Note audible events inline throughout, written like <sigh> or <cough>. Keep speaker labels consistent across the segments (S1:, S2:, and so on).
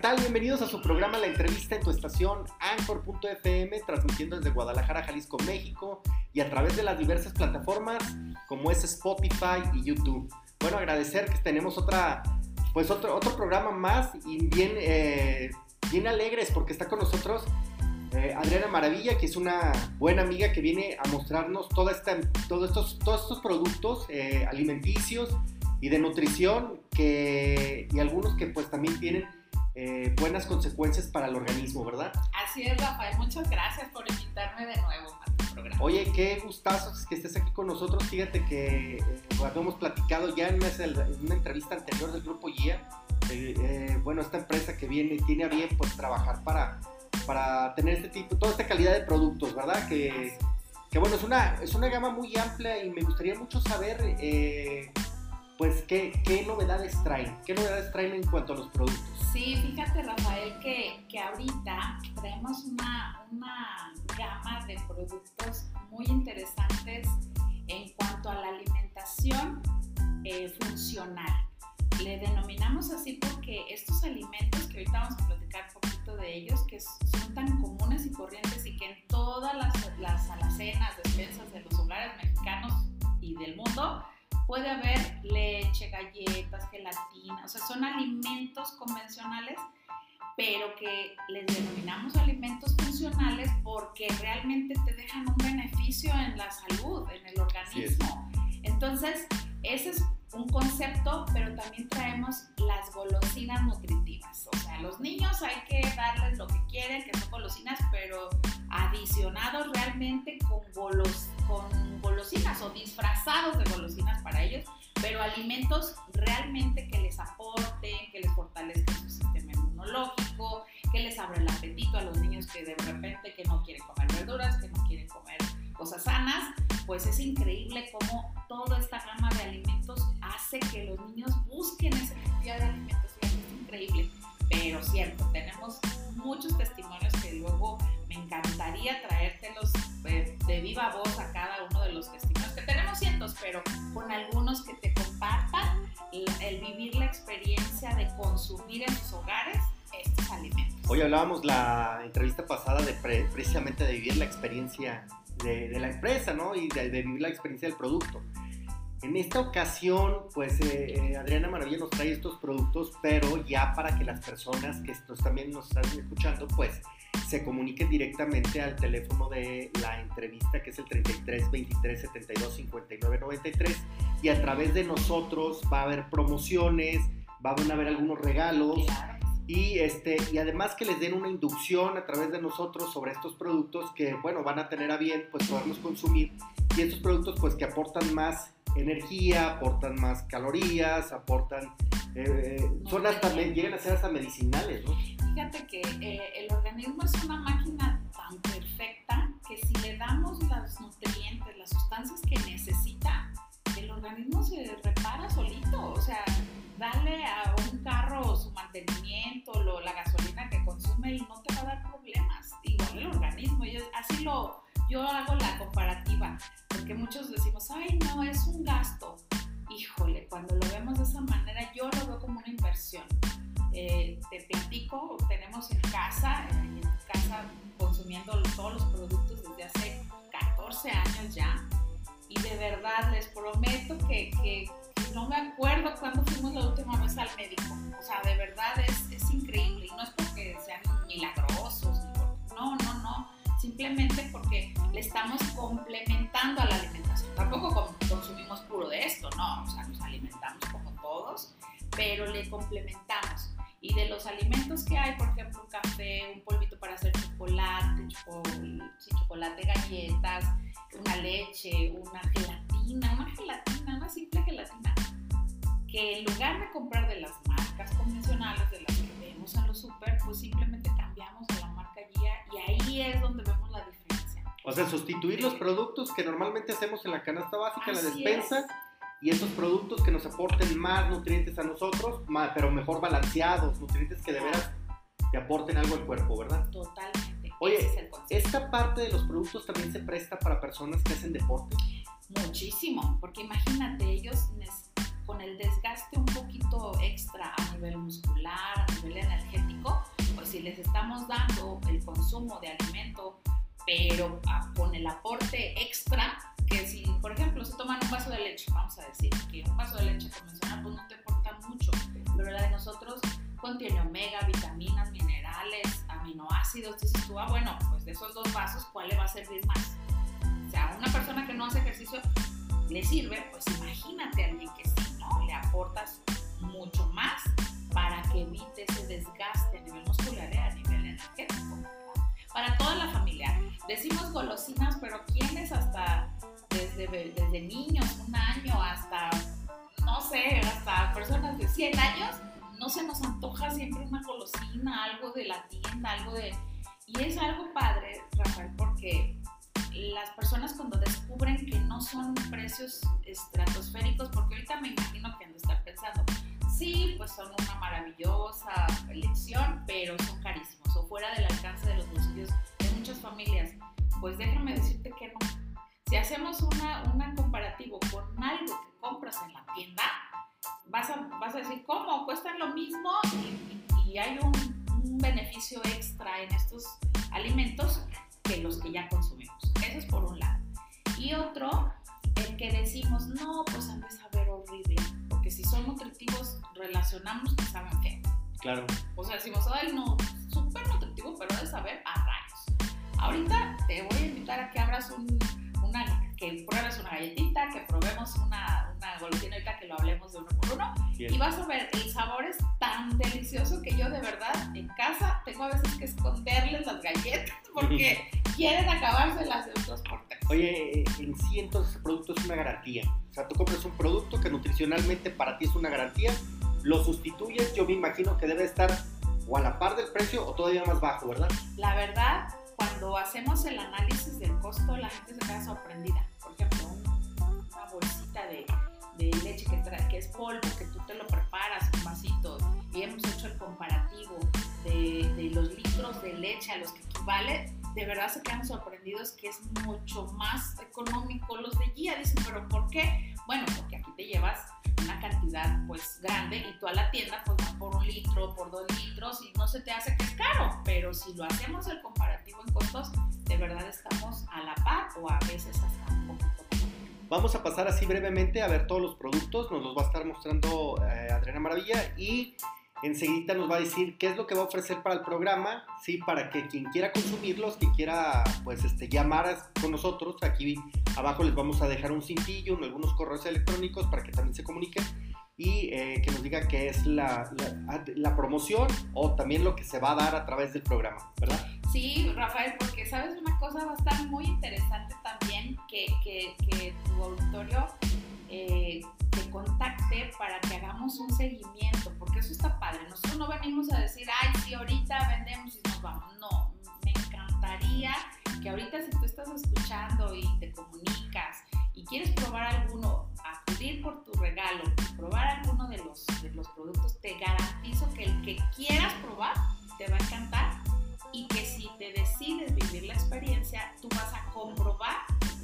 S1: tal? Bienvenidos a su programa La Entrevista en tu estación Anchor.fm, transmitiendo desde Guadalajara, Jalisco, México, y a través de las diversas plataformas como es Spotify y YouTube. Bueno, agradecer que tenemos otra, pues otro, otro programa más y bien, eh, bien alegres porque está con nosotros eh, Adriana Maravilla, que es una buena amiga que viene a mostrarnos toda esta, todos, estos, todos estos productos eh, alimenticios y de nutrición que, y algunos que pues también tienen eh, buenas consecuencias para el organismo, ¿verdad?
S2: Así es, Rafael. Muchas gracias por invitarme de nuevo a tu programa.
S1: Oye, qué gustazo que estés aquí con nosotros. Fíjate que eh, habíamos platicado ya en una, en una, entrevista anterior del Grupo Guía. Eh, bueno, esta empresa que viene tiene a bien pues trabajar para, para tener este tipo, toda esta calidad de productos, ¿verdad? Que, que bueno, es una, es una gama muy amplia y me gustaría mucho saber pues, ¿qué, ¿qué, novedades traen? ¿Qué novedades traen en cuanto a los productos?
S2: Sí, fíjate, Rafael, que, que ahorita traemos una, una gama de productos muy interesantes en cuanto a la alimentación eh, funcional. Le denominamos así porque estos alimentos, que ahorita vamos a platicar un poquito de ellos, que son tan comunes y corrientes y que en todas las, las alacenas, despensas de los hogares mexicanos y del mundo, puede haber leche, galletas, gelatina, o sea, son alimentos convencionales, pero que les denominamos alimentos funcionales porque realmente te dejan un beneficio en la salud, en el organismo. Entonces, ese es un concepto, pero también traemos las golosinas nutritivas. O sea, a los niños hay que darles lo que quieren, que son golosinas, pero adicionados realmente con, golos, con golosinas pero alimentos realmente que les aporten, que les fortalezcan su sistema inmunológico, que les abra el apetito a los niños que de repente que no quieren comer verduras, que no quieren comer cosas sanas, pues es increíble cómo toda esta gama de alimentos hace que los niños busquen ese tipo de alimentos. Es increíble, pero cierto, tenemos muchos testimonios que luego me encantaría traértelos eh, de viva voz a cada uno de los testimonios, que tenemos pero con algunos que te compartan el, vivir la experiencia de consumir en sus hogares estos alimentos.
S1: Hoy hablábamos la entrevista pasada de precisamente de vivir la experiencia de, la empresa, ¿no? Y de, vivir la experiencia del producto. En esta ocasión, pues eh, eh, Adriana Maravilla nos trae estos productos, pero ya para que las personas que estos también nos están escuchando, pues se comuniquen directamente al teléfono de la entrevista que es el 33 23 72 59 93 y a través de nosotros va a haber promociones, va a haber algunos regalos. Y, este, y además que les den una inducción a través de nosotros sobre estos productos que, bueno, van a tener a bien, pues poderlos consumir. Y estos productos, pues que aportan más energía, aportan más calorías, aportan, eh, son hasta, llegan a ser hasta medicinales, ¿no?
S2: Fíjate que eh, el organismo es una máquina tan perfecta que si le damos los nutrientes, las sustancias que necesita, el organismo se repara solito, o sea, dale a un carro su mantenimiento, la gasolina que consume y no te va a dar problemas. Igual el organismo, yo, así lo, yo hago la comparativa, porque muchos decimos, ay, no, es un gasto. Híjole, cuando lo vemos de esa manera, yo lo veo como una inversión. Eh, platico, tenemos en casa, en casa consumiendo todos los productos desde hace 14 años ya. Y de verdad les prometo que, no me acuerdo cuándo fuimos la última vez al médico. O sea, de verdad es, es increíble. Y no es porque sean milagrosos, no, no, no. Simplemente porque le estamos complementando a la alimentación. Tampoco consumimos puro de esto, no. O sea, nos alimentamos como todos, pero le complementamos. Y de los alimentos que hay, por ejemplo, un café, un polvito para hacer chocolate, chocolate, galletas, una leche, una gelatina, una gelatina, una simple gelatina, que en lugar de comprar de las marcas convencionales, de las que vemos en los super, pues simplemente cambiamos a la marca guía y ahí es donde vemos la diferencia.
S1: O sea, sustituir los productos que normalmente hacemos en la canasta básica, en la despensa y esos productos que nos aporten más nutrientes a nosotros, más, pero mejor balanceados, nutrientes que de veras te aporten algo al cuerpo, ¿verdad?
S2: Totalmente.
S1: Oye, ¿esta parte de los productos también se presta para personas que hacen deporte?
S2: Muchísimo, porque imagínate, ellos con con el desgaste un poquito extra a nivel muscular, a nivel energético, pues si les estamos dando el consumo de alimento, pero con el aporte extra, que si, por ejemplo, se toman un vaso de leche, vamos a decir que un vaso de leche convencional pues no te aporta mucho, pero la de nosotros contiene omega, vitaminas, minerales, aminoácidos, dices tú, ah, bueno, pues de esos dos vasos, ¿cuál le va a servir más? O sea, a una persona que no hace ejercicio le sirve, pues imagínate a alguien que sí, ¿no? Le aportas mucho más para que evite ese desgaste a nivel muscular y a nivel energético. Para toda la familia. Decimos golosinas, pero ¿quiénes hasta desde, desde niños, un año, hasta, no sé, hasta personas de 100 años, no se nos antoja siempre una golosina, algo de la tienda, algo de... Y es algo padre, Rafael, porque las personas cuando descubren que no son precios estratosféricos, porque ahorita me imagino que han de estar pensando, sí, pues son una maravillosa elección, pero son carísimos o fuera del alcance de los bolsillos de muchas familias. Pues déjame decirte que no. Si hacemos una, una comparativo con algo que compras en la tienda, vas a, vas a decir, ¿cómo? Cuestan lo mismo y, y hay un, un beneficio extra en estos alimentos que los que ya consumimos. Eso es por un lado. Y otro, el que decimos, no, pues han de saber horrible, porque si son nutritivos, relacionamos que saben feo.
S1: Claro.
S2: O sea, decimos, ay, no, súper nutritivo, pero de saber a rayos. Ahorita te voy a invitar a que abras un, una que pruebes una galletita, que probemos una, una golosina que lo hablemos de uno por uno. Y vas a ver, el sabor es tan delicioso que yo de verdad en casa tengo a veces que esconderles las galletas <laughs> porque quieren acabárselas de dos por tres.
S1: Oye, en sí entonces el producto es una garantía. O sea, tú compras un producto que nutricionalmente para ti es una garantía, lo sustituyes, yo me imagino que debe estar o a la par del precio o todavía más bajo, ¿verdad?
S2: La verdad, cuando hacemos el análisis del costo, la gente se queda sorprendida. Por ejemplo, una bolsita de, de leche que, trae, que es polvo, que tú te lo preparas en vasitos, y hemos hecho el comparativo de, de los litros de leche a los que equivale, de verdad se quedan sorprendidos que es mucho más económico los de guía. Dicen, pero ¿por qué? Bueno, porque aquí te llevas una cantidad pues grande y tú a la tienda pues por un litro, por dos litros y no se te hace que es caro, pero si lo hacemos el comparativo en costos, de verdad estamos a la par o a veces hasta un poquito.
S1: Vamos a pasar así brevemente a ver todos los productos, nos los va a estar mostrando eh, Adriana Maravilla y enseguida nos va a decir qué es lo que va a ofrecer para el programa, ¿sí? Para que quien quiera consumirlos, que quiera, pues, este, llamar con nosotros, aquí abajo les vamos a dejar un cintillo, algunos correos electrónicos para que también se comuniquen y eh, que nos diga qué es la, la, la, promoción o también lo que se va a dar a través del programa, ¿verdad?
S2: Sí, Rafael, porque sabes una cosa va a estar muy interesante también que, que, que tu auditorio eh, contacte para que hagamos un seguimiento, porque eso está padre. Nosotros no venimos a decir, ay, sí, ahorita vendemos y nos vamos. No, me encantaría que ahorita si tú estás escuchando y te comunicas y quieres probar alguno, acudir por tu regalo, probar alguno de los, de los productos, te garantizo que el que quieras probar te va a encantar y que si te decides vivir la experiencia, tú vas a comprobar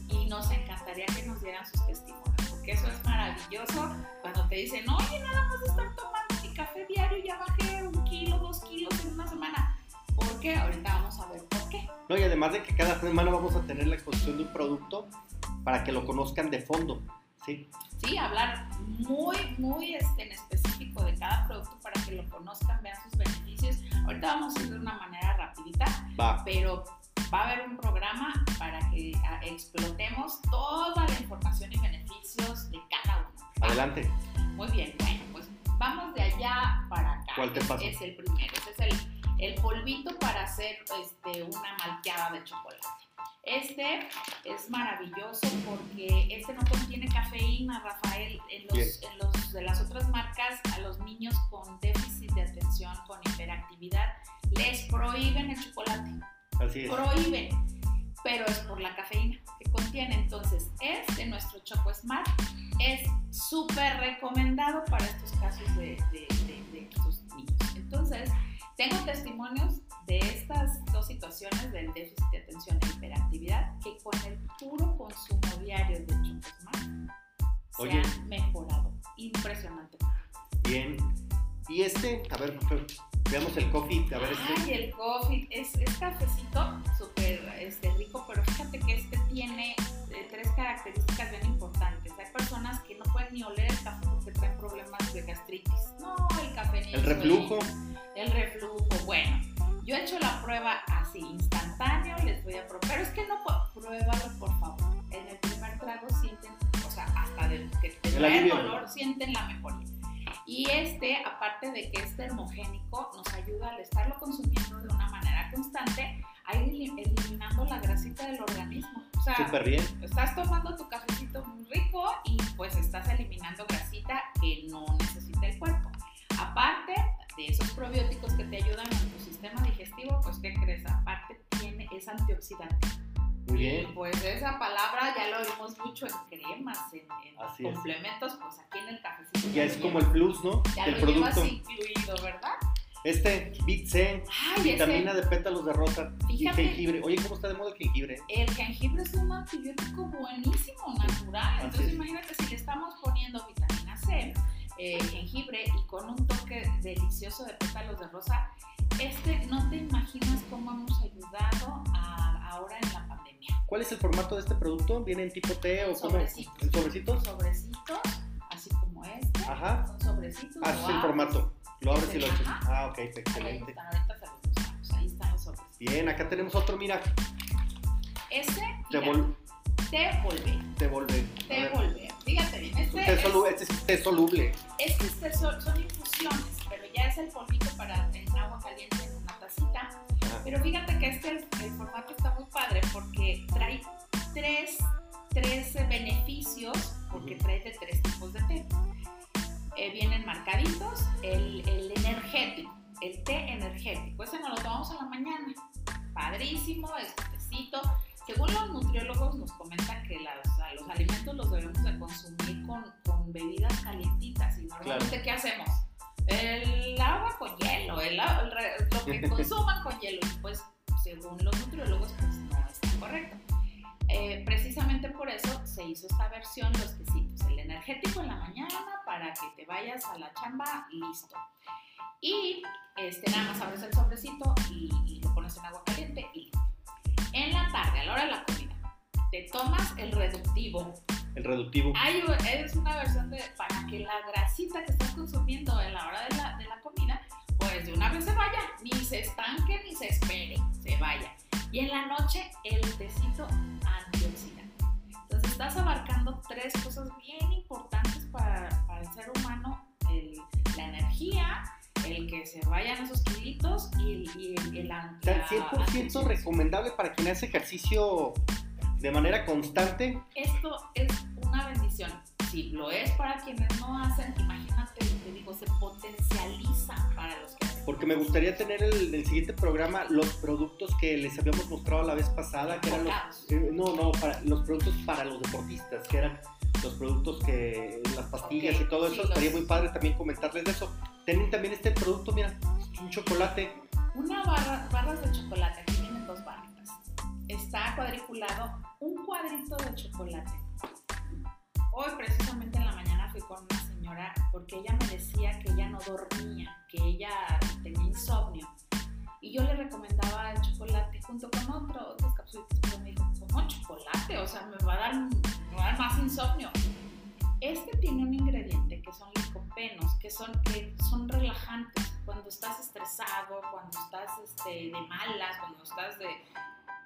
S2: y nos encantaría que nos dieran sus testimonios, porque eso es maravilloso cuando te dicen, oye, nada más de estar tomando mi café diario, ya bajé un kilo, dos kilos en una semana. ¿Por qué? Ahorita vamos a ver por qué.
S1: No, y además de que cada semana vamos a tener la exposición de un producto para que lo conozcan de fondo, ¿sí?
S2: Sí, hablar muy, muy este, en específico de cada producto para que lo conozcan, vean sus beneficios. Ahorita vamos a ir de una manera rapidita,
S1: Va.
S2: pero va a haber un programa para que a, explotemos toda la información y beneficios de cada uno.
S1: ¿va? Adelante.
S2: Muy bien, bueno, pues vamos de allá para acá.
S1: ¿Cuál te pasa?
S2: Es el primero, ese es el, el polvito para hacer este, una malteada de chocolate. Este es maravilloso porque este no contiene cafeína, Rafael. En los, en los, de las otras marcas, a los niños con déficit de atención, con hiperactividad, les prohíben el chocolate.
S1: Así es.
S2: Prohíben, pero es por la cafeína que contiene. Entonces, este, nuestro Choco Smart, es súper recomendado para estos casos de, de, de, de estos niños. Entonces, tengo testimonios de estas dos situaciones del déficit de atención e hiperactividad que con el puro consumo diario de Chocosmart se
S1: Oye.
S2: han mejorado. Impresionante.
S1: Bien. Y este, a ver, veamos el coffee. A ver, este.
S2: Ay, el coffee. Es, es cafecito súper este, rico, pero fíjate que este tiene eh, tres características bien importantes. Hay personas que no pueden ni oler el café porque traen problemas de gastritis. No, el café ni
S1: El reflujo.
S2: El reflujo. Bueno, yo he hecho la prueba así, instantáneo, les voy a probar. Pero es que no puedo. Pruébalo, por favor. En el primer trago sienten, o sea, hasta de que te
S1: El
S2: el dolor, sienten la mejoría. Y este, aparte de que es termogénico, nos ayuda al estarlo consumiendo de una manera constante a ir eli- eliminando la grasita del organismo. O sea,
S1: Súper bien.
S2: estás tomando tu cafecito muy rico y pues estás eliminando grasita que no necesita el cuerpo. Aparte de esos probióticos que te ayudan en tu sistema digestivo, pues ¿qué crees? Aparte tiene, es antioxidante.
S1: Muy
S2: Y
S1: bien.
S2: pues esa palabra ya lo vimos mucho en cremas, en, en
S1: es.
S2: complementos, pues aquí en el cafecito.
S1: Ya es como el plus, ¿no?
S2: ya
S1: Del
S2: lo llevas
S1: producto.
S2: incluido, ¿verdad?
S1: Este, Bit C,
S2: Ay,
S1: vitamina
S2: ese,
S1: de pétalos de rosa y jengibre. Oye, ¿cómo está de moda el jengibre?
S2: el jengibre es un antibiótico buenísimo, natural.
S1: Así
S2: Entonces
S1: es.
S2: imagínate si le estamos poniendo vitamina C, eh, jengibre y con un toque delicioso de pétalos de rosa, este no te imaginas cómo hemos ayudado a- ahora en la pandemia.
S1: ¿Cuál es el formato de este producto? ¿Viene en tipo T o?
S2: Sobrecitos.
S1: ¿En sobrecitos?
S2: Sobrecitos, así como este,
S1: Ajá.
S2: son sobrecitos.
S1: Ah, es el formato. Lo abres y lo echas. Ah, ok,
S2: Ahí
S1: excelente.
S2: están, ahorita se los mostramos, ahí están los sobrecitos.
S1: Bien, acá tenemos otro, mira.
S2: Ese,
S1: Te,
S2: te volvé,
S1: te volve. A
S2: te volvé. Fíjate bien, este
S1: Té
S2: es,
S1: solu- Este es té soluble.
S2: este es- este son, son infusiones, pero ya es el polvito para en agua caliente en una tacita. Pero fíjate que este, el, formato está muy padre porque trae tres, tres eh, beneficios, porque trae de tres tipos de té. Eh, vienen marcaditos, el, el energético, el té energético, ese nos lo tomamos en la mañana. Padrísimo, este tecito. Según los nutriólogos nos comentan que las- los alimentos los debemos de consumir con, con bebidas calientitas. Y normalmente, ¿qué hacemos? El agua con hielo, el, el lo que <laughs> consuman con hielo. Pues, según los nutriólogos, pues no está correcto. Eh, precisamente por eso se hizo esta versión, los tecitos. El energético en la mañana para que te vayas a la chamba listo. Y este, nada más abres el sobrecito y, y lo pones en agua caliente y listo. En la tarde, a la hora de la comida, te tomas el reductivo.
S1: El reductivo.
S2: Hay, es una versión de, para que la grasita que estás consumiendo en la hora de la, de la comida, pues de una vez se vaya, ni se estanque ni se espere, se vaya. Y en la noche, el tecito antioxidante. Entonces estás abarcando tres cosas bien importantes para, para el ser humano, el- la energía, el que se vayan esos kilitos y, el- y el, el an-
S1: O sea,
S2: la
S1: 100%
S2: antioxidación.
S1: recomendable para quien hace ejercicio de manera constante.
S2: esto es una bendición. Si lo es para quienes no hacen, imagínate, te digo, se potencializa para los que hacen.
S1: Porque me gustaría tener el, el siguiente programa los productos que les habíamos mostrado la vez pasada, que eran los, eh, no, no, para, los productos para los deportistas, que eran los productos que, las pastillas
S2: Ok,
S1: y todo
S2: sí,
S1: eso, estaría muy padre también comentarles de eso. Tienen también este producto, mira, un chocolate,
S2: Una barra, barras de chocolate, aquí vienen dos barritas. Está cuadriculado un cuadrito de chocolate. Hoy precisamente en la mañana fui con una señora porque ella me decía que ella no dormía, que ella tenía insomnio. Y yo le recomendaba el chocolate junto con otro, otras capsulitas, pero me dijo, ¿cómo chocolate? O sea, me va a dar, más insomnio. Este tiene un ingrediente que son licopenos, que son, que son relajantes. Cuando estás estresado, cuando estás este, de malas, cuando estás de...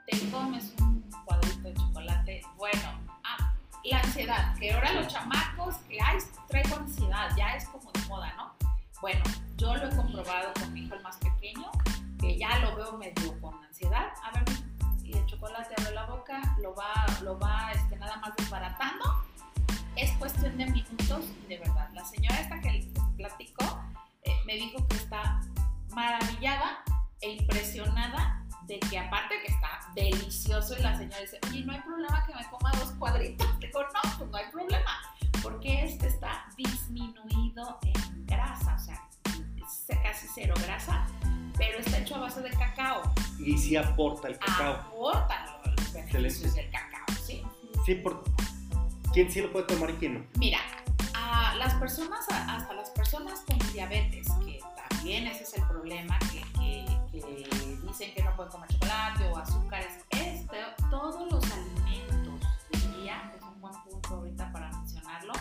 S2: Te comes un cuadrito de chocolate. Bueno, ah, la ansiedad, que ahora los chamacos, que ay, traigo ansiedad, ya es como de moda, ¿no? Bueno, yo lo he comprobado con mi hijo el más pequeño, que ya lo veo medio con ansiedad. A ver, y el chocolate abre la boca, lo va, lo va este, nada más desbaratando. Es cuestión de minutos, de verdad. La señora esta que les platico eh, me dijo que está maravillada e impresionada de que aparte que está delicioso y la señora dice, oye, no hay problema que me coma dos cuadritos. <laughs> Digo, no, pues no hay problema, porque este está disminuido en grasa, o sea, casi cero grasa, pero está hecho a base de cacao.
S1: y sí aporta el cacao.
S2: Aporta los beneficios del cacao, ¿sí?
S1: Sí, por, ¿quién sí lo puede tomar y quién no?
S2: Mira, a las personas, hasta las personas con diabetes, que también ese es el problema, que, pueden comer chocolate o azúcares, este, todos los alimentos del día, es un buen punto ahorita para mencionarlo,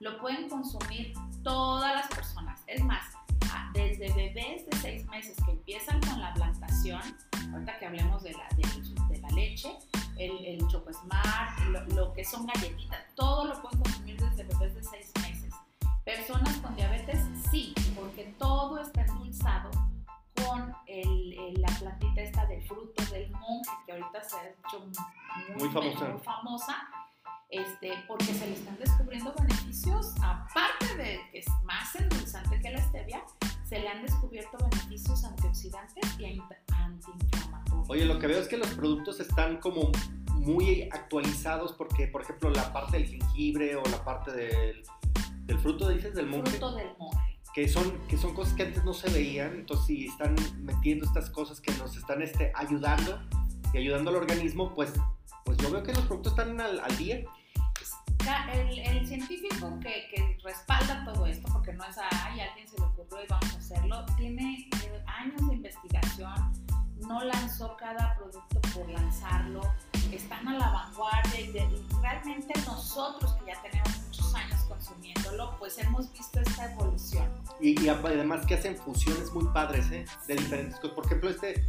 S2: lo pueden consumir todas las personas. Es más, desde bebés de seis meses que empiezan con la plantación, ahorita que hablemos de la, de, la leche, el, el Choco Smart, lo, lo, que son galletitas, todo lo pueden consumir desde bebés de seis meses. Personas con diabetes, sí, porque todo está endulzado con el, la plantita esta de fruto del monje, que ahorita se ha hecho muy, famosa. muy famosa este, porque se le están descubriendo beneficios, aparte de que es más endulzante que la stevia, se le han descubierto beneficios antioxidantes y antiinflamatorios.
S1: Oye, lo que veo es que los productos están como muy actualizados porque, por ejemplo, la parte del jengibre o la parte del, del fruto, dices, del monje.
S2: Fruto del monje.
S1: Que son, que son cosas que antes no se veían, entonces si están metiendo estas cosas que nos están este, ayudando y ayudando al organismo, pues pues yo veo que los productos están al, al día.
S2: El, el científico que, que, respalda todo esto, porque no es, ay, alguien se le ocurrió y vamos a hacerlo, tiene eh, años de investigación, no lanzó cada producto por lanzarlo, están a la vanguardia y, realmente nosotros que ya tenemos años consumiéndolo, pues hemos visto esta evolución.
S1: Y, y además que hacen fusiones muy padres, ¿eh? De diferentes cosas. Por ejemplo, este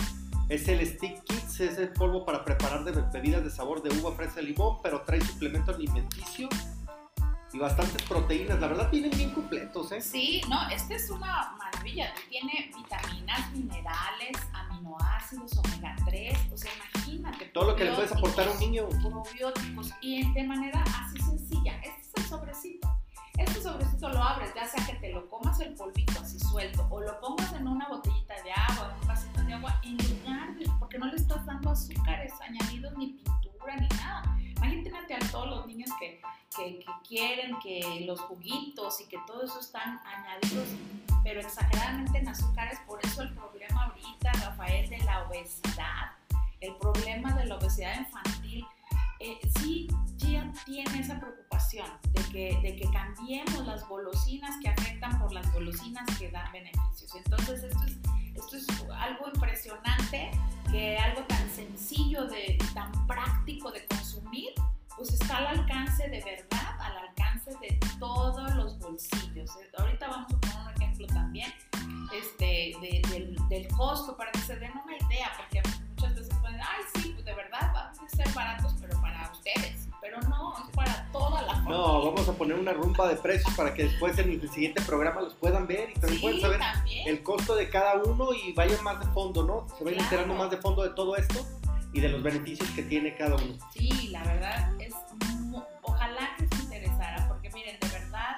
S1: es el Stick Kits, es el polvo para preparar de bebidas de sabor de uva, fresa, limón, pero trae suplemento alimenticio y bastantes proteínas. La verdad, vienen bien completos, ¿eh?
S2: Sí, no, este es una maravilla. Tiene vitaminas, minerales, aminoácidos, omega 3. O sea, imagínate.
S1: Todo lo que le puedes aportar a un niño.
S2: Probióticos. Y de manera así Este sobrecito lo abres, ya sea que te lo comas el polvito así suelto o lo pongas en una botellita de agua, en un vasito de agua, en lugar de, porque no le estás dando azúcares añadidos ni pintura ni nada. Imagínate a todos los niños que, que, que quieren que los juguitos y que todo eso están añadidos, pero exageradamente en azúcares. Por eso el problema ahorita, Rafael, de la obesidad, el problema de la obesidad infantil, eh, sí ya tiene esa preocupación de que, de que cambiemos las golosinas que afectan por las golosinas que dan beneficios. Entonces esto es, esto es algo impresionante, que algo tan sencillo, de, tan práctico de consumir, pues está al alcance de verdad, al alcance de todos los bolsillos. Ahorita vamos a poner un ejemplo también este, del, del costo para que se den una idea, porque muchas veces pueden, ay, sí, pues de verdad No,
S1: vamos a poner una rumba de precios para que después en el siguiente programa los puedan ver y también puedan saber el costo de cada uno y vayan más de fondo, ¿no? Se vayan enterando más de fondo de todo esto y de los beneficios que tiene cada uno.
S2: Sí, la verdad es, ojalá que se interesara, porque miren, de verdad,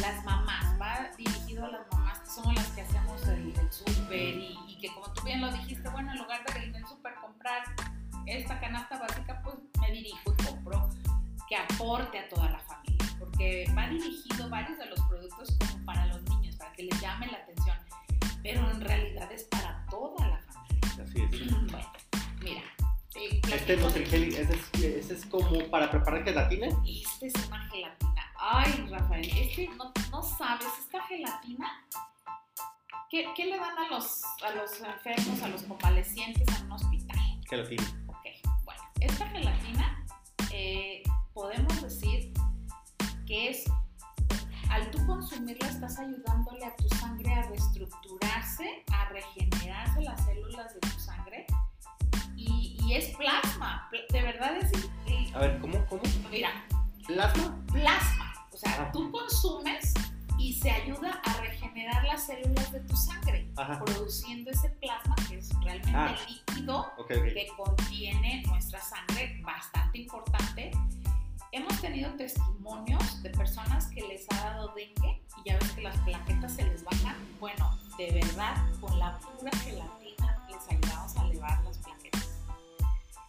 S2: las mamás, va dirigido a las mamás que somos las que hacemos el, el súper y, y, que como tú bien lo dijiste, bueno, en lugar de ir al súper comprar esta canasta básica, pues me dirijo y compro que aporte a toda la familia, porque va dirigido varios de los productos como para los niños, para que les llame la atención, pero en realidad es para toda la familia.
S1: Así es.
S2: Bueno, mira.
S1: Este ese es, ese es como para preparar gelatina.
S2: Esta es una gelatina. Ay, Rafael, este no, no sabes, esta gelatina ¿Qué, ¿Qué, le dan a los, a los enfermos, a los convalecientes en un hospital?
S1: Gelatina.
S2: Esta gelatina eh, podemos decir que es, al tú consumirla estás ayudándole a tu sangre a reestructurarse, a regenerarse las células de tu sangre y, es plasma, de verdad es...
S1: a ver, ¿cómo? ¿Cómo?
S2: Mira.
S1: ¿Plasma?
S2: Plasma, o sea, ah. tú consumes y se ayuda a regenerar las células de tu sangre, produciendo ese plasma que es realmente ah. líquido que contiene nuestra sangre, bastante importante. Hemos tenido testimonios de personas que les ha dado dengue y ya ves que las plaquetas se les bajan. Bueno, de verdad, con la pura gelatina les ayudamos a elevar las plaquetas.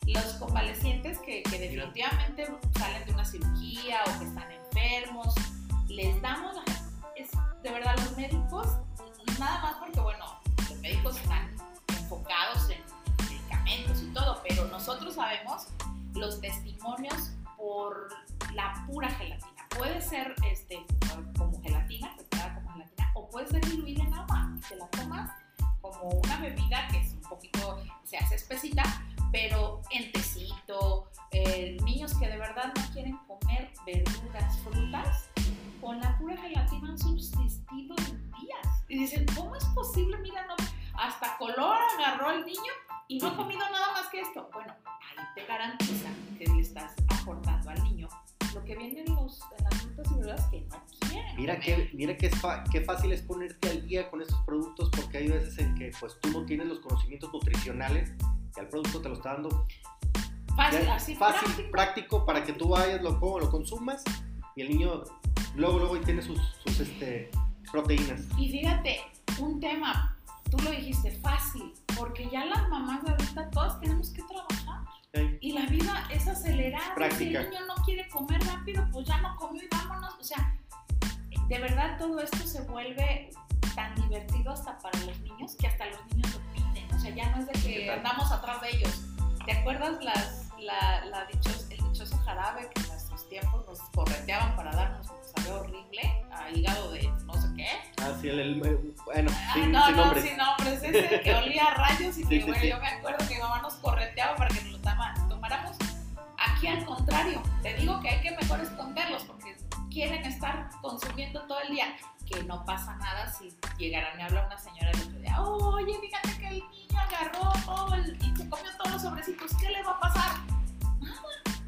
S2: Los convalecientes que, que definitivamente salen de una cirugía o que están enfermos, les damos la de verdad los médicos, nada más porque, bueno, los médicos están enfocados en medicamentos y todo, pero nosotros sabemos los testimonios por la pura gelatina. Puede ser este, como puedes diluir en agua y te la tomas como una bebida que es un poquito, se hace espesita, pero en tecito, eh, niños que de verdad no quieren comer verduras, frutas, con la pura gelatina han subsistido en días. Y dicen, ¿cómo es posible? Mira, no, hasta color agarró el niño y no ha comido nada más que esto. Bueno, ahí te garantiza que le estás aportando al niño lo que viene en, los, en las frutas y verduras que no quieren.
S1: Mira que, mira que es qué fácil es ponerte al día con estos productos porque hay veces en que pues tú no tienes los conocimientos nutricionales y al producto te lo está dando
S2: fácil, así,
S1: fácil práctico. para que tú vayas, lo, lo consumas y el niño luego luego tiene sus, sus este, proteínas.
S2: Y fíjate, un tema, tú lo dijiste, fácil, porque ya las mamás de ahorita todas tenemos que trabajar. Y la vida es acelerada. Si el niño no quiere comer rápido, pues ya no comió y vámonos. O sea, de verdad todo esto se vuelve tan divertido hasta para los niños que hasta los niños lo piden. O sea, ya no es de que andamos atrás de ellos. ¿Te acuerdas las, la, la dichos, el dichoso jarabe que en nuestros tiempos nos correteaban para darnos sabor horrible a hígado de no sé qué?
S1: Ah, sí, el, el bueno,
S2: ah, sin, no, sin no, nombres. sin nombres. Ese que olía a rayos y que, bueno, yo me acuerdo que mi mamá nos correteaba para que nos lo tomáramos. Aquí al contrario, te digo que hay que mejor esconderlos porque quieren estar consumiendo todo el día. Que no pasa nada si llegará, me habla una señora el otro día, oye, fíjate que el niño agarró todo el, y se comió todos los sobrecitos, ¿qué le va a pasar? Nada.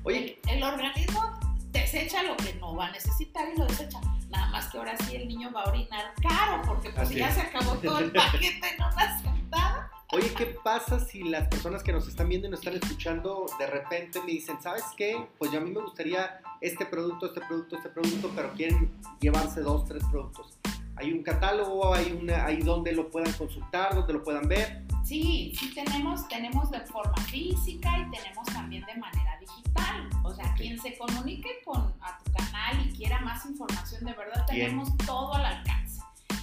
S2: Oye. El, el organismo desecha lo que no va a necesitar y lo desecha. Nada más que ahora sí el niño va a orinar caro, porque pues ya se acabó todo el <laughs> paquete en una sentada.
S1: Oye, ¿qué pasa si las personas que nos están viendo y nos están escuchando de repente me dicen, ¿sabes qué? Pues yo a mí me gustaría este producto, este producto, este producto, pero quieren llevarse dos, tres productos. ¿Hay un catálogo? ¿Hay, una, hay donde lo puedan consultar, donde lo puedan ver?
S2: Sí, sí tenemos, tenemos de forma física y tenemos también de manera digital. O sea, quien se comunique con a tu canal y quiera más información, de verdad tenemos todo al alcance.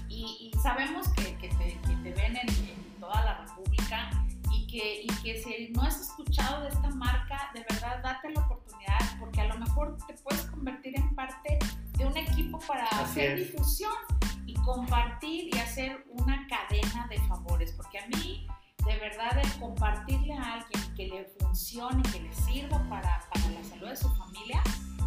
S2: Y, sabemos que, que, te, que, te, ven en, toda la República y que, y que si no has escuchado de esta marca, de verdad date la oportunidad porque a lo mejor te puedes convertir en parte de un equipo para hacer difusión compartir y hacer una cadena de favores, porque a mí de verdad el compartirle a alguien que le funcione, que le sirva para, para la salud de su familia,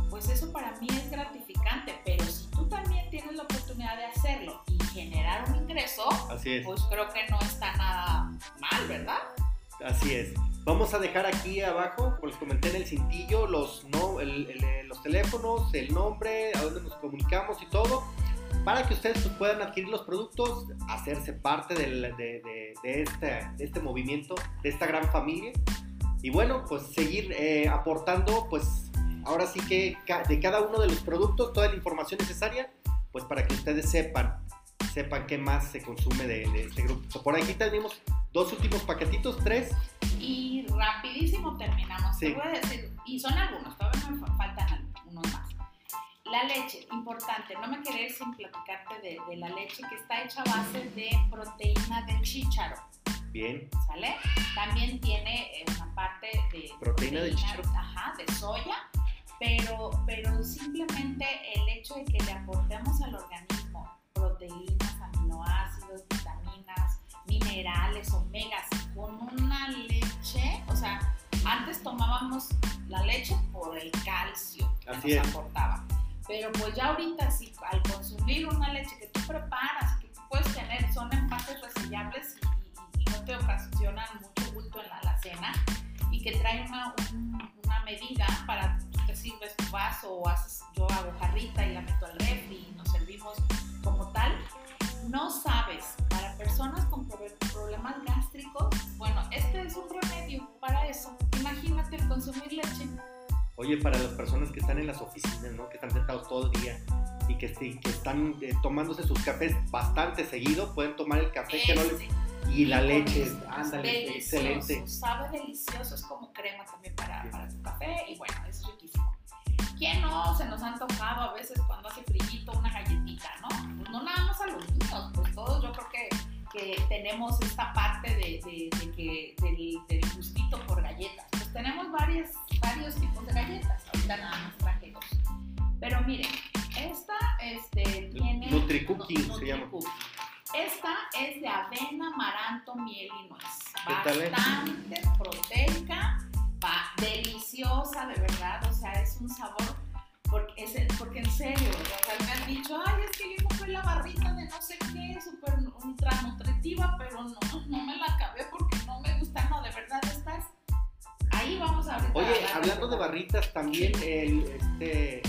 S2: pues eso para mí es gratificante, pero si tú también tienes la oportunidad de hacerlo y generar un ingreso, pues creo que no está nada mal, ¿verdad?
S1: Así es. Vamos a dejar aquí abajo, como les comenté en el cintillo, los, no, los teléfonos, el nombre, a dónde nos comunicamos y todo para que ustedes pues, puedan adquirir los productos, hacerse parte de, de, este, este, movimiento, de esta gran familia. Y bueno, pues seguir eh, aportando, pues ahora sí que de cada uno de los productos, toda la información necesaria, pues para que ustedes sepan, sepan qué más se consume de, este grupo. Por aquí tenemos dos últimos paquetitos, tres.
S2: Y rapidísimo terminamos. Te voy a decir, y son algunos, todavía me faltan unos más. La leche, importante, no me quedé sin platicarte de, de, la leche que está hecha a base de proteína de chícharo.
S1: Bien.
S2: ¿Sale? También tiene eh, una parte de
S1: proteína, de chícharo.
S2: Ajá, de soya, pero, pero simplemente el hecho de que le aportemos al organismo proteínas, aminoácidos, vitaminas, minerales, omegas, con una leche, o sea, antes tomábamos la leche por el calcio que nos aportaba. Pero pues ya ahorita sí, al consumir una leche que tú preparas, que tú puedes tener, son empaques resellables y, no te ocasionan mucho bulto en la alacena y que traen una, una medida para tú te sirves tu vaso o haces, yo hago jarrita y la meto al refri y nos servimos como tal. No sabes, para personas con problemas gástricos, bueno, este es un remedio para eso. Imagínate el consumir leche
S1: Oye, para las personas que están en las oficinas, ¿no? Que están sentados todo el día y que, que están eh, tomándose sus cafés bastante seguido, pueden tomar el café que no les... Y la leche, ándale, excelente.
S2: Sabe delicioso, es como crema también para, para tu café y bueno, es riquísimo. ¿Quién no se nos ha antojado a veces cuando hace frillito una galletita, no? Pues no nada más a los niños, pues todos yo creo que, que tenemos esta parte de, de, de que, del,
S1: se llama.
S2: Esta es de avena, amaranto, miel y nuez. Bastante proteica, va, deliciosa, de verdad. O sea, es un sabor. Porque, es, porque en serio, o sea, me han dicho, ay, es que yo compré la barrita de no sé qué, súper ultra nutritiva, pero no, no me la acabé porque no me gusta. No, de verdad, estás. Ahí vamos a ver.
S1: Oye, hablando de barritas, también el, este,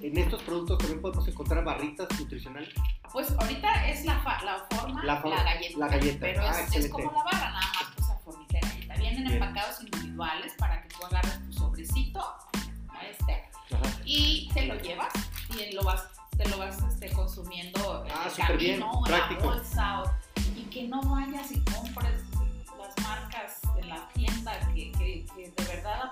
S1: en estos productos también podemos encontrar barritas nutricionales.
S2: Pues ahorita es la, fa- la forma,
S1: La
S2: la, galleta.
S1: la galleta.
S2: Pero
S1: Ah,
S2: es, es
S1: excelente.
S2: como la barra, nada más pues en formita de galleta. Vienen
S1: Bien.
S2: empacados individuales para que tú agarres tu sobrecito, este,
S1: Ajá.
S2: y te lo llevas y lo vas, te lo vas este, consumiendo en
S1: Ah,
S2: el
S1: súper bien,
S2: camino, en
S1: práctico.
S2: la bolsa, o- y que no vayas y compres las marcas de la tienda que, que- que de verdad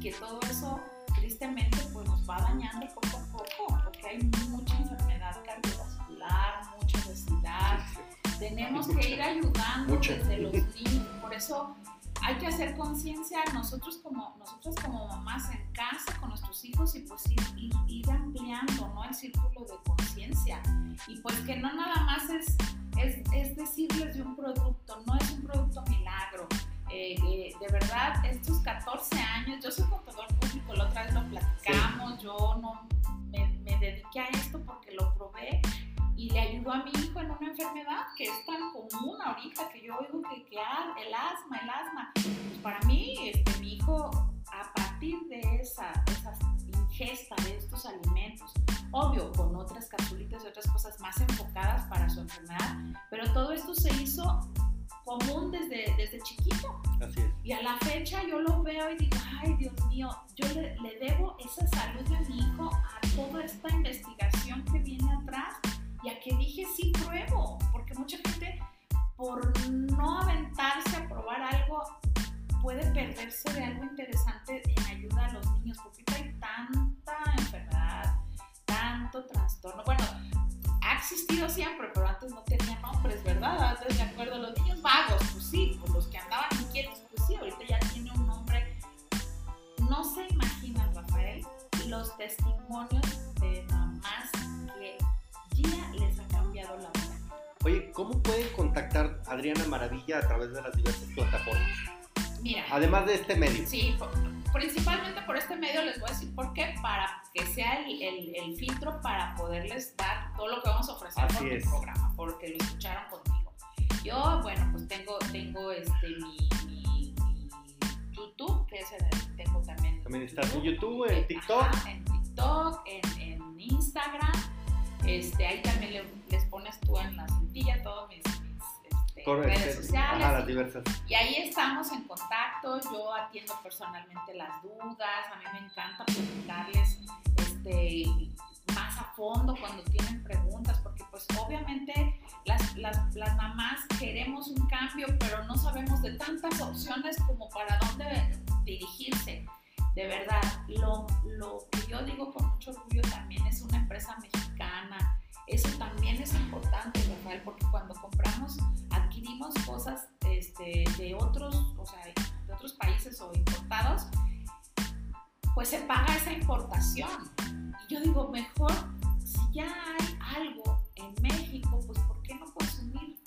S2: que todo eso tristemente pues nos va dañando poco a poco, porque hay mucha enfermedad cardiovascular, mucha obesidad, tenemos que ir ayudando
S1: Mucha.
S2: desde los <laughs> niños, por eso hay que hacer conciencia nosotros como nosotros como mamás en casa con nuestros hijos y pues ir, ir- ir ampliando ¿no? el círculo de conciencia y pues que no nada más es, es, es decirles de un producto, no es un producto milagro. Eh, eh, de verdad, estos 14 años, yo soy contador público, la otra vez lo platicamos, yo no me, me dediqué a esto porque lo probé y le ayudó a mi hijo en una enfermedad que es tan común ahorita, que yo oigo que, que ah, el asma, el asma. Pues para mí, este, mi hijo, a partir de esa, esa ingesta de estos alimentos, obvio, con otras capsulitas y otras cosas más enfocadas para su enfermedad, pero todo esto se hizo común desde, desde chiquito.
S1: Así es.
S2: Y a la fecha yo lo veo y digo, ay Dios mío, yo le, le debo esa salud de mi hijo a toda esta investigación que viene atrás y a que dije sí pruebo, porque mucha gente por no aventarse a probar algo puede perderse de algo interesante en ayuda a los niños, porque hay tanta enfermedad, tanto trastorno. Bueno, ha existido siempre, pero antes no tenía nombres, ¿verdad? Antes me acuerdo, los niños vagos, pues sí, pues los que andaban inquietos, pues sí, ahorita ya tiene un nombre. No se imaginan, Rafael, los testimonios de mamás que ya les ha cambiado la vida.
S1: Oye, ¿cómo pueden contactar a Adriana Maravilla a través de las diversas plataformas?
S2: Mira,
S1: Además de este medio.
S2: Sí, por- principalmente por este medio les voy a decir por qué, para que sea el, el- el filtro para poderles dar todo lo que vamos a ofrecer
S1: Así
S2: por tu
S1: es.
S2: programa, porque lo escucharon contigo. Yo, bueno, pues tengo, tengo este, mi, mi- mi YouTube, que es el, tengo también.
S1: También estás en YouTube, en
S2: Eh,
S1: TikTok.
S2: ajá, en TikTok, en, en Instagram. Este, ahí también le- les pones tú en la cintilla todos mis, este, redes sociales.
S1: Ajá, las diversas.
S2: Y ahí estamos en contacto, yo atiendo personalmente las dudas, a mí me encanta platicarles este, más a fondo cuando tienen preguntas, porque pues obviamente las, las, las mamás queremos un cambio, pero no sabemos de tantas opciones como para dónde dirigirse. De verdad, lo, lo que yo digo con mucho orgullo también es una empresa mexicana. Eso también es importante, Rafael, porque cuando compramos, adquirimos cosas este, de otros, o sea, de otros países o importados, pues se paga esa importación. Y yo digo, mejor, si ya hay algo en México, pues ¿por qué no consumir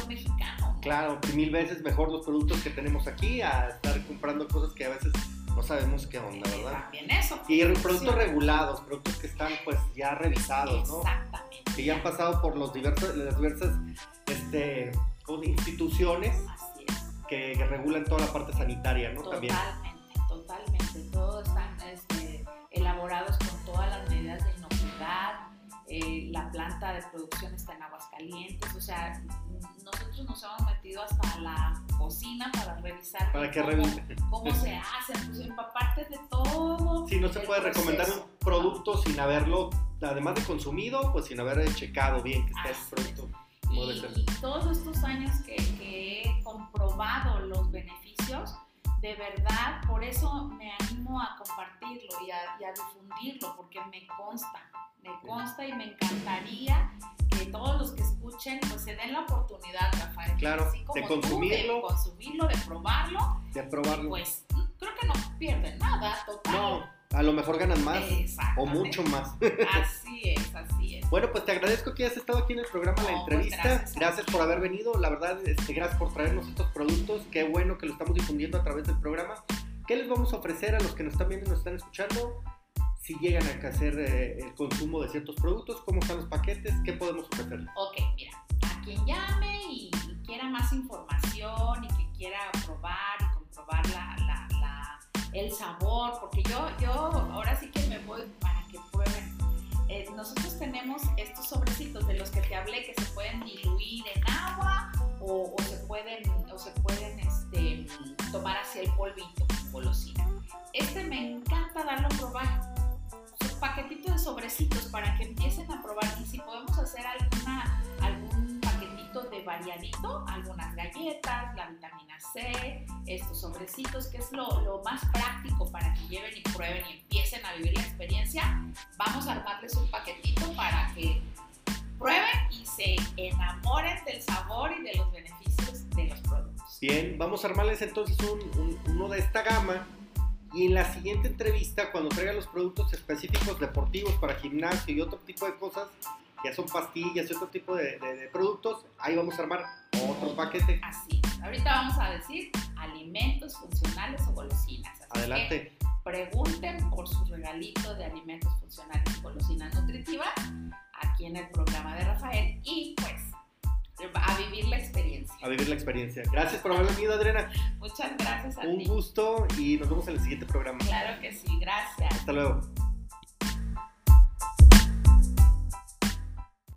S2: lo mexicano? no?
S1: Claro, mil veces mejor los productos que tenemos aquí a estar comprando cosas que a veces no sabemos qué onda, ¿verdad?
S2: También eso.
S1: Y productos
S2: Sí.
S1: regulados, productos que están pues ya revisados, ¿no?
S2: Exactamente.
S1: Que ya han pasado por los diversos, las diversas este, ¿cómo se- instituciones
S2: Así es.
S1: que, que regulan toda la parte sanitaria, ¿no? También.
S2: La planta de producción está en Aguascalientes. O sea, nosotros nos hemos metido hasta la cocina para revisar
S1: Para
S2: cómo,
S1: revise.
S2: cómo se hace, pues empaparte de todo.
S1: Sí, no se puede recomendar un producto sin haberlo, además de consumido, pues sin haber checado bien que esté el producto.
S2: Y, todos estos años que, que he comprobado los beneficios, de verdad, por eso me animo a compartirlo y a, y a difundirlo, porque me consta, me consta y me encantaría que todos los que escuchen pues se den la oportunidad, Rafael.
S1: Claro,
S2: así como
S1: de
S2: tú,
S1: consumirlo.
S2: de consumirlo, de probarlo,
S1: De probarlo.
S2: pues creo que no pierden nada, total.
S1: No, a lo mejor ganan más o mucho más.
S2: Así es, así es.
S1: Bueno, pues te agradezco que hayas estado aquí en el programa, la
S2: No, pues,
S1: entrevista.
S2: gracias a
S1: gracias
S2: ti.
S1: por haber venido. La verdad, este, gracias por traernos estos productos. Qué bueno que lo estamos difundiendo a través del programa. ¿Qué les vamos a ofrecer a los que nos están viendo y nos están escuchando? Si llegan a hacer eh, el consumo de ciertos productos, cómo están los paquetes, qué podemos ofrecerles.
S2: Ok, mira, a quien llame y, y quiera más información y que quiera probar y comprobar la, la- la- el sabor, porque yo, yo ahora sí que me voy para que prueben. Eh, nosotros tenemos estos sobrecitos de los que te hablé que se pueden diluir en agua o, o se pueden, o se pueden este, tomar así el polvito golosina. Este me encanta darlo a probar. Son paquetitos de sobrecitos para que empiecen a probar y si podemos hacer alguna, paquetito de variadito, algunas galletas, la vitamina C, estos sobrecitos, que es lo, lo más práctico para que lleven y prueben y empiecen a vivir la experiencia, vamos a armarles un paquetito para que prueben y se enamoren del sabor y de los beneficios de los productos.
S1: Bien, vamos a armarles entonces un- un- uno de esta gama. Y en la siguiente entrevista, cuando traiga los productos específicos deportivos para gimnasio y otro tipo de cosas, ya son pastillas y otro tipo de, de- de productos, ahí vamos a armar otro paquete.
S2: Así. Ahorita vamos a decir alimentos funcionales o golosinas. Así que
S1: Adelante.
S2: pregunten por su regalito de alimentos funcionales y golosinas nutritivas aquí en el programa de Rafael y pues a vivir la experiencia.
S1: A vivir la experiencia. Gracias por haber venido, Adriana.
S2: Muchas gracias a
S1: Un
S2: ti.
S1: gusto y nos vemos en el siguiente programa.
S2: Claro que sí, gracias.
S1: Hasta luego.